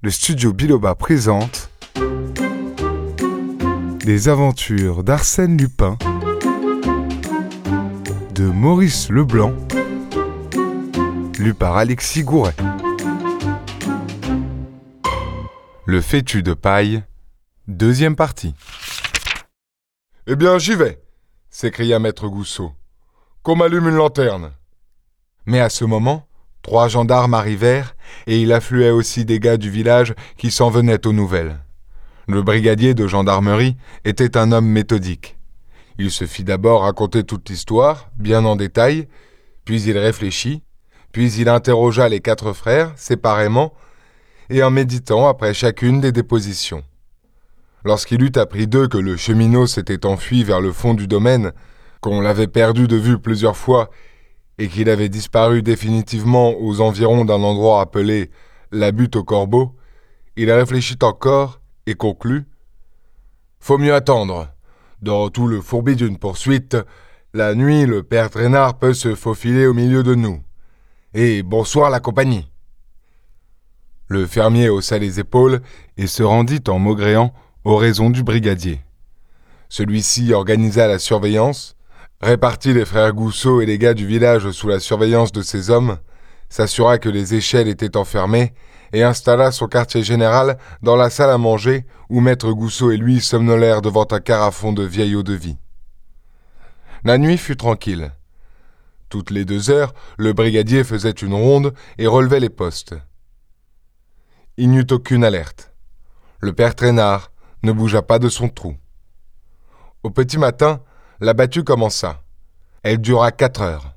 le studio Biloba présente Les aventures d'Arsène Lupin de Maurice Leblanc, lu par Alexis Gouret. Le fétu de paille, deuxième partie. Eh bien, j'y vais, s'écria maître Gousseau. Qu'on m'allume une lanterne. Mais à ce moment, trois gendarmes arrivèrent et il affluait aussi des gars du village qui s'en venaient aux nouvelles. Le brigadier de gendarmerie était un homme méthodique. Il se fit d'abord raconter toute l'histoire, bien en détail, puis il réfléchit, puis il interrogea les quatre frères, séparément, et en méditant après chacune des dépositions. Lorsqu'il eut appris d'eux que le cheminot s'était enfui vers le fond du domaine, qu'on l'avait perdu de vue plusieurs fois, et qu'il avait disparu définitivement aux environs d'un endroit appelé la butte au corbeau, il réfléchit encore et conclut Faut mieux attendre. Dans tout le fourbi d'une poursuite, la nuit, le père Traînard peut se faufiler au milieu de nous. Et bonsoir la compagnie. Le fermier haussa les épaules et se rendit en maugréant aux raisons du brigadier. Celui-ci organisa la surveillance, répartit les frères Gousseau et les gars du village sous la surveillance de ses hommes, s'assura que les échelles étaient enfermées et installa son quartier général dans la salle à manger où maître Gousseau et lui somnolèrent devant un carafon de vieille eau de vie. La nuit fut tranquille. Toutes les deux heures, le brigadier faisait une ronde et relevait les postes. Il n'y eut aucune alerte. Le père Traînard ne bougea pas de son trou. Au petit matin, la battue commença. Elle dura quatre heures.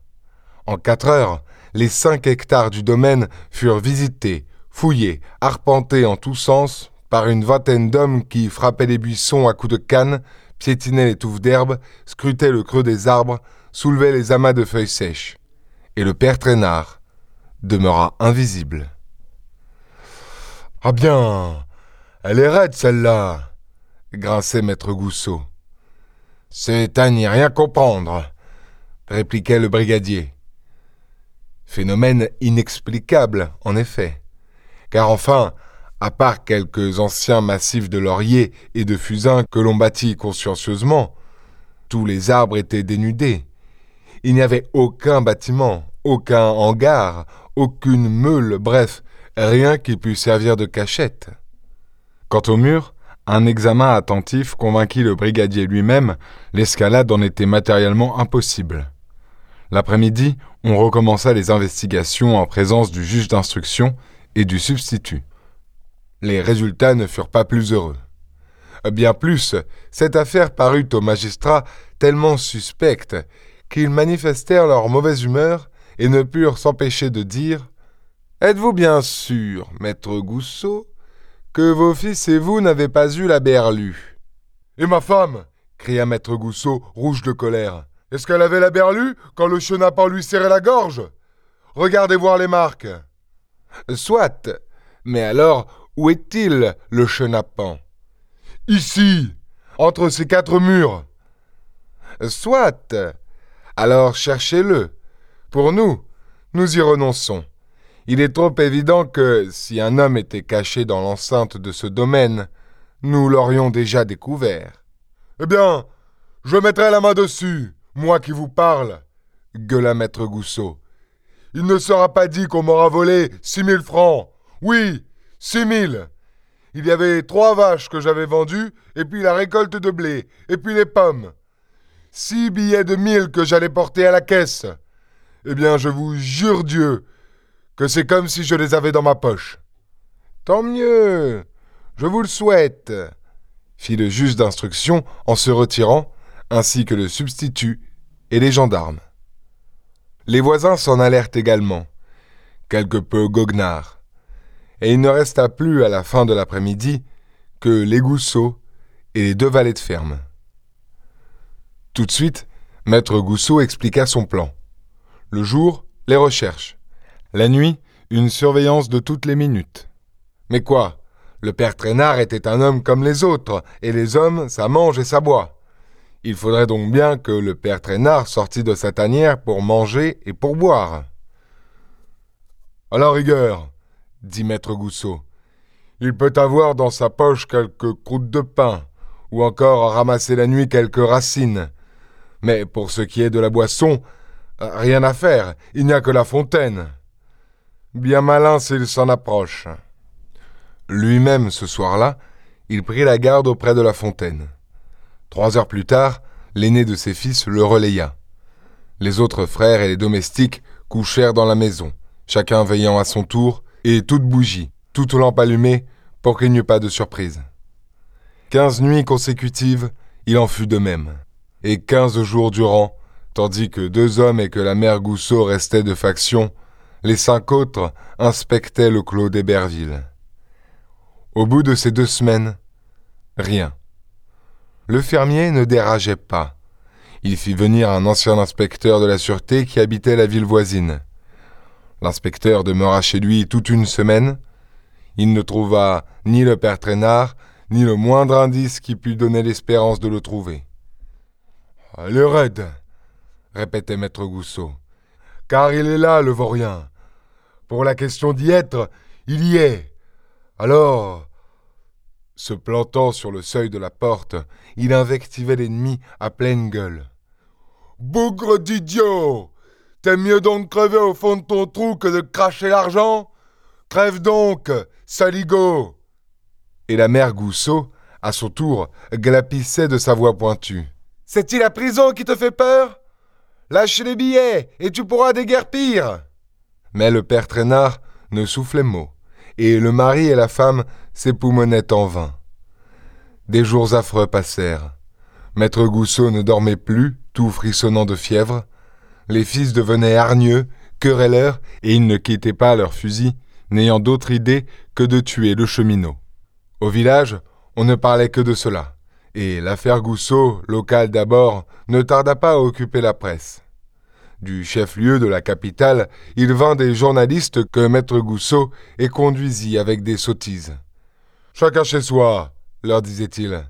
En quatre heures, les cinq hectares du domaine furent visités, fouillés, arpentés en tous sens par une vingtaine d'hommes qui frappaient les buissons à coups de canne, piétinaient les touffes d'herbe, scrutaient le creux des arbres, soulevaient les amas de feuilles sèches. Et le père Traînard demeura invisible. Ah bien, elle est raide celle-là, grinçait maître Gousseau. C'est à n'y rien comprendre, répliquait le brigadier. Phénomène inexplicable, en effet. Car enfin, à part quelques anciens massifs de lauriers et de fusains que l'on bâtit consciencieusement, tous les arbres étaient dénudés. Il n'y avait aucun bâtiment, aucun hangar, aucune meule, bref, rien qui pût servir de cachette. Quant au mur, un examen attentif convainquit le brigadier lui-même, l'escalade en était matériellement impossible. L'après-midi, on recommença les investigations en présence du juge d'instruction et du substitut. Les résultats ne furent pas plus heureux. Bien plus, cette affaire parut aux magistrats tellement suspecte qu'ils manifestèrent leur mauvaise humeur et ne purent s'empêcher de dire Êtes-vous bien sûr, maître Gousseau, que vos fils et vous n'avez pas eu la berlue Et ma femme cria maître Gousseau, rouge de colère. Est-ce qu'elle avait la berlue quand le chenapan lui serrait la gorge? Regardez voir les marques. Soit. Mais alors, où est-il, le chenapan Ici, entre ces quatre murs. Soit. Alors cherchez-le. Pour nous, nous y renonçons. Il est trop évident que, si un homme était caché dans l'enceinte de ce domaine, nous l'aurions déjà découvert. Eh bien, je mettrai la main dessus, moi qui vous parle, gueula maître Gousseau. Il ne sera pas dit qu'on m'aura volé six mille francs. Oui, six mille. Il y avait trois vaches que j'avais vendues, et puis la récolte de blé, et puis les pommes. Six billets de mille que j'allais porter à la caisse. Eh bien, je vous jure Dieu que c'est comme si je les avais dans ma poche. Tant mieux. Je vous le souhaite, fit le juge d'instruction en se retirant, ainsi que le substitut et les gendarmes. Les voisins s'en allèrent également, quelque peu goguenards, et il ne resta plus à la fin de l'après-midi que les Gousseaux et les deux valets de ferme. Tout de suite, maître Gousseau expliqua son plan. Le jour, les recherches. La nuit, une surveillance de toutes les minutes. Mais quoi? Le père Traînard était un homme comme les autres, et les hommes, ça mange et ça boit. Il faudrait donc bien que le père Traînard sortît de sa tanière pour manger et pour boire. À la rigueur, dit maître Gousseau, Il peut avoir dans sa poche quelques croûtes de pain, ou encore ramasser la nuit quelques racines. Mais pour ce qui est de la boisson, rien à faire, il n'y a que la fontaine. Bien malin s'il s'en approche. Lui-même, ce soir-là, il prit la garde auprès de la fontaine. Trois heures plus tard, l'aîné de ses fils le relaya. Les autres frères et les domestiques couchèrent dans la maison, chacun veillant à son tour, et toute bougie, toute lampe allumée, pour qu'il n'y eût pas de surprise. Quinze nuits consécutives, il en fut de même, et quinze jours durant, tandis que deux hommes et que la mère Gousseau restaient de faction, les cinq autres inspectaient le clos d'Héberville. Au bout de ces deux semaines, rien. Le fermier ne dérageait pas. Il fit venir un ancien inspecteur de la sûreté qui habitait la ville voisine. L'inspecteur demeura chez lui toute une semaine. Il ne trouva ni le père Traînard, ni le moindre indice qui pût donner l'espérance de le trouver. Le raide, répétait maître Gousseau. Car il est là, le vaurien. Pour la question d'y être, il y est. Alors, se plantant sur le seuil de la porte, il invectivait l'ennemi à pleine gueule. Bougre d'idiot T'aimes mieux donc crever au fond de ton trou que de cracher l'argent? Crève donc, saligo Et la mère Gousseau, à son tour, glapissait de sa voix pointue. C'est-il la prison qui te fait peur? Lâche les billets et tu pourras déguerpir. Mais le père Traînard ne soufflait mot, et le mari et la femme s'époumonaient en vain. Des jours affreux passèrent. Maître Gousseau ne dormait plus, tout frissonnant de fièvre. Les fils devenaient hargneux, querelleurs, et ils ne quittaient pas leur fusil, n'ayant d'autre idée que de tuer le cheminot. Au village, on ne parlait que de cela et l'affaire Gousseau, locale d'abord, ne tarda pas à occuper la presse. Du chef-lieu de la capitale, il vint des journalistes que maître Gousseau et conduisit avec des sottises. Chacun chez soi, leur disait-il.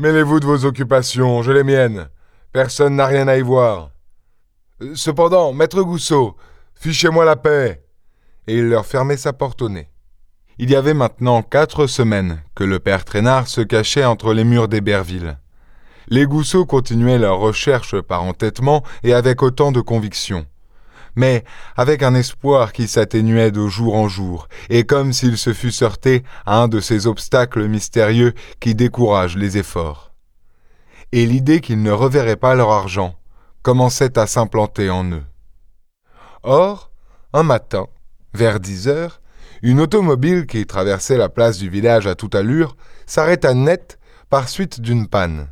Mêlez-vous de vos occupations, j'ai les miennes. Personne n'a rien à y voir. Cependant, maître Gousseau, fichez-moi la paix. Et il leur fermait sa porte au nez. Il y avait maintenant quatre semaines que le père Traînard se cachait entre les murs d'Héberville. Les Gousseaux continuaient leurs recherches par entêtement et avec autant de conviction. Mais avec un espoir qui s'atténuait de jour en jour, et comme s'il se fût heurté à un de ces obstacles mystérieux qui découragent les efforts. Et l'idée qu'ils ne reverraient pas leur argent commençait à s'implanter en eux. Or, un matin, vers dix heures, une automobile qui traversait la place du village à toute allure s'arrêta net par suite d'une panne.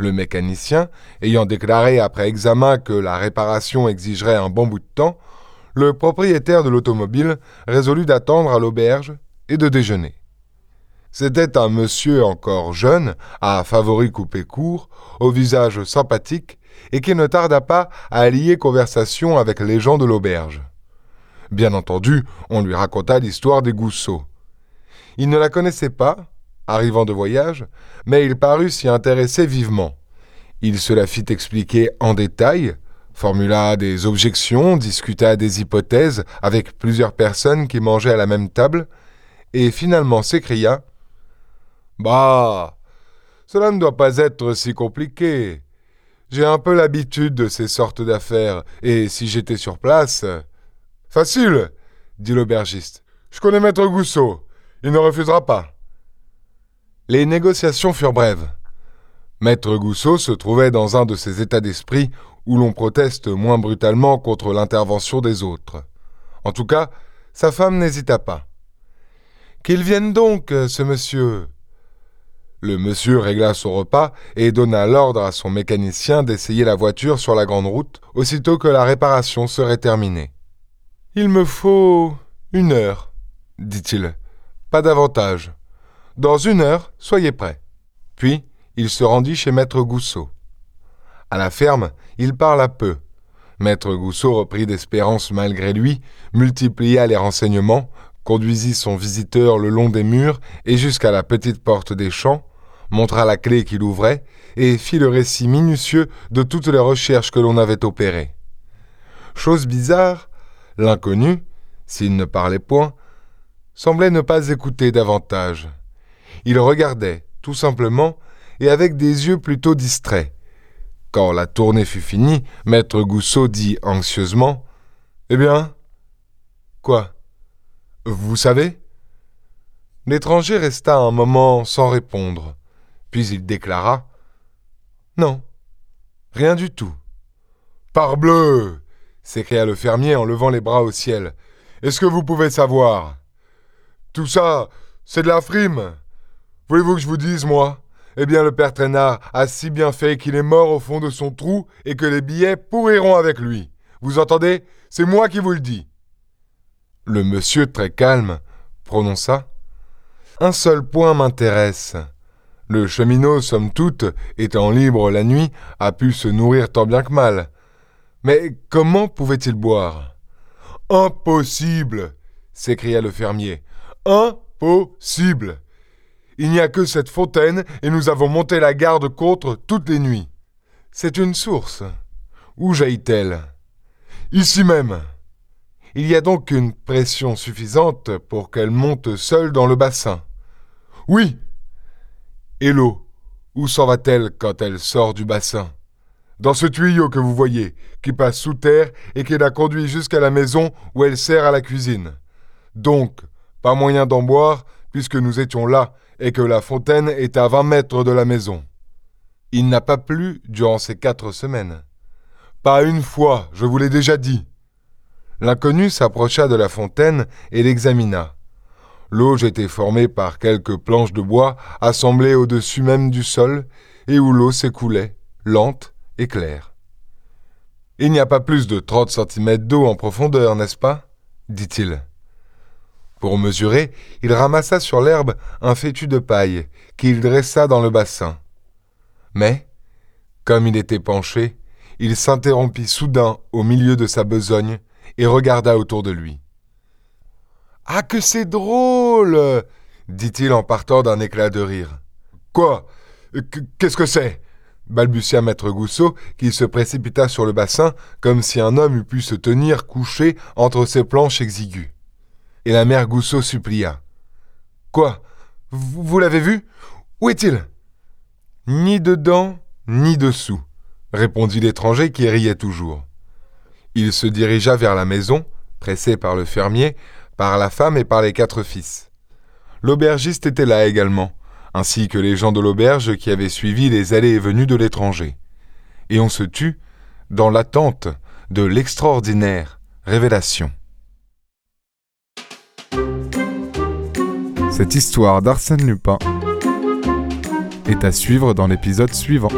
Le mécanicien, ayant déclaré après examen que la réparation exigerait un bon bout de temps, le propriétaire de l'automobile résolut d'attendre à l'auberge et de déjeuner. C'était un monsieur encore jeune, à favoris coupés court, au visage sympathique, et qui ne tarda pas à allier conversation avec les gens de l'auberge. Bien entendu, on lui raconta l'histoire des Gousseaux. Il ne la connaissait pas, arrivant de voyage, mais il parut s'y intéresser vivement. Il se la fit expliquer en détail, formula des objections, discuta des hypothèses avec plusieurs personnes qui mangeaient à la même table, et finalement s'écria Bah, cela ne doit pas être si compliqué. J'ai un peu l'habitude de ces sortes d'affaires, et si j'étais sur place, Facile, dit l'aubergiste. Je connais maître Gousseau. Il ne refusera pas. Les négociations furent brèves. Maître Gousseau se trouvait dans un de ces états d'esprit où l'on proteste moins brutalement contre l'intervention des autres. En tout cas, sa femme n'hésita pas. Qu'il vienne donc, ce monsieur. Le monsieur régla son repas et donna l'ordre à son mécanicien d'essayer la voiture sur la grande route aussitôt que la réparation serait terminée. Il me faut une heure, dit-il. Pas davantage. Dans une heure, soyez prêts. Puis, il se rendit chez maître Gousseau. À la ferme, il parla peu. Maître Gousseau reprit d'espérance malgré lui, multiplia les renseignements, conduisit son visiteur le long des murs et jusqu'à la petite porte des champs, montra la clé qu'il ouvrait et fit le récit minutieux de toutes les recherches que l'on avait opérées. Chose bizarre, L'inconnu, s'il ne parlait point, semblait ne pas écouter davantage. Il regardait, tout simplement, et avec des yeux plutôt distraits. Quand la tournée fut finie, maître Goussot dit anxieusement Eh bien Quoi? Vous savez? L'étranger resta un moment sans répondre, puis il déclara Non, rien du tout. Parbleu s'écria le fermier en levant les bras au ciel. Est-ce que vous pouvez savoir? Tout ça, c'est de la frime. Voulez-vous que je vous dise, moi? Eh bien, le père Traînard a si bien fait qu'il est mort au fond de son trou et que les billets pourriront avec lui. Vous entendez? C'est moi qui vous le dis. Le monsieur, très calme, prononça Un seul point m'intéresse. Le cheminot, somme toute, étant libre la nuit, a pu se nourrir tant bien que mal. Mais comment pouvait-il boire? Impossible s'écria le fermier. Impossible Il n'y a que cette fontaine et nous avons monté la garde contre toutes les nuits. C'est une source. Où jaillit-elle? Ici même. Il y a donc une pression suffisante pour qu'elle monte seule dans le bassin. Oui. Et l'eau, où s'en va-t-elle quand elle sort du bassin? Dans ce tuyau que vous voyez, qui passe sous terre et qui la conduit jusqu'à la maison où elle sert à la cuisine. Donc, pas moyen d'en boire, puisque nous étions là et que la fontaine est à vingt mètres de la maison. Il n'a pas plu durant ces quatre semaines. Pas une fois, je vous l'ai déjà dit. L'inconnu s'approcha de la fontaine et l'examina. L'auge était formée par quelques planches de bois assemblées au-dessus même du sol et où l'eau s'écoulait, lente clair. Il n'y a pas plus de trente centimètres d'eau en profondeur, n'est-ce pas? dit-il. Pour mesurer, il ramassa sur l'herbe un fétu de paille qu'il dressa dans le bassin. Mais, comme il était penché, il s'interrompit soudain au milieu de sa besogne et regarda autour de lui. Ah, que c'est drôle dit-il en partant d'un éclat de rire. Quoi? Qu'est-ce que c'est? balbutia maître Goussot, qui se précipita sur le bassin comme si un homme eût pu se tenir couché entre ses planches exiguës. Et la mère Goussot supplia. Quoi? Vous, l'avez vu? Où est-il? Ni dedans, ni dessous, répondit l'étranger qui riait toujours. Il se dirigea vers la maison, pressé par le fermier, par la femme et par les quatre fils. L'aubergiste était là également, ainsi que les gens de l'auberge qui avaient suivi les allées et venues de l'étranger. Et on se tut dans l'attente de l'extraordinaire révélation. Cette histoire d'Arsène Lupin est à suivre dans l'épisode suivant.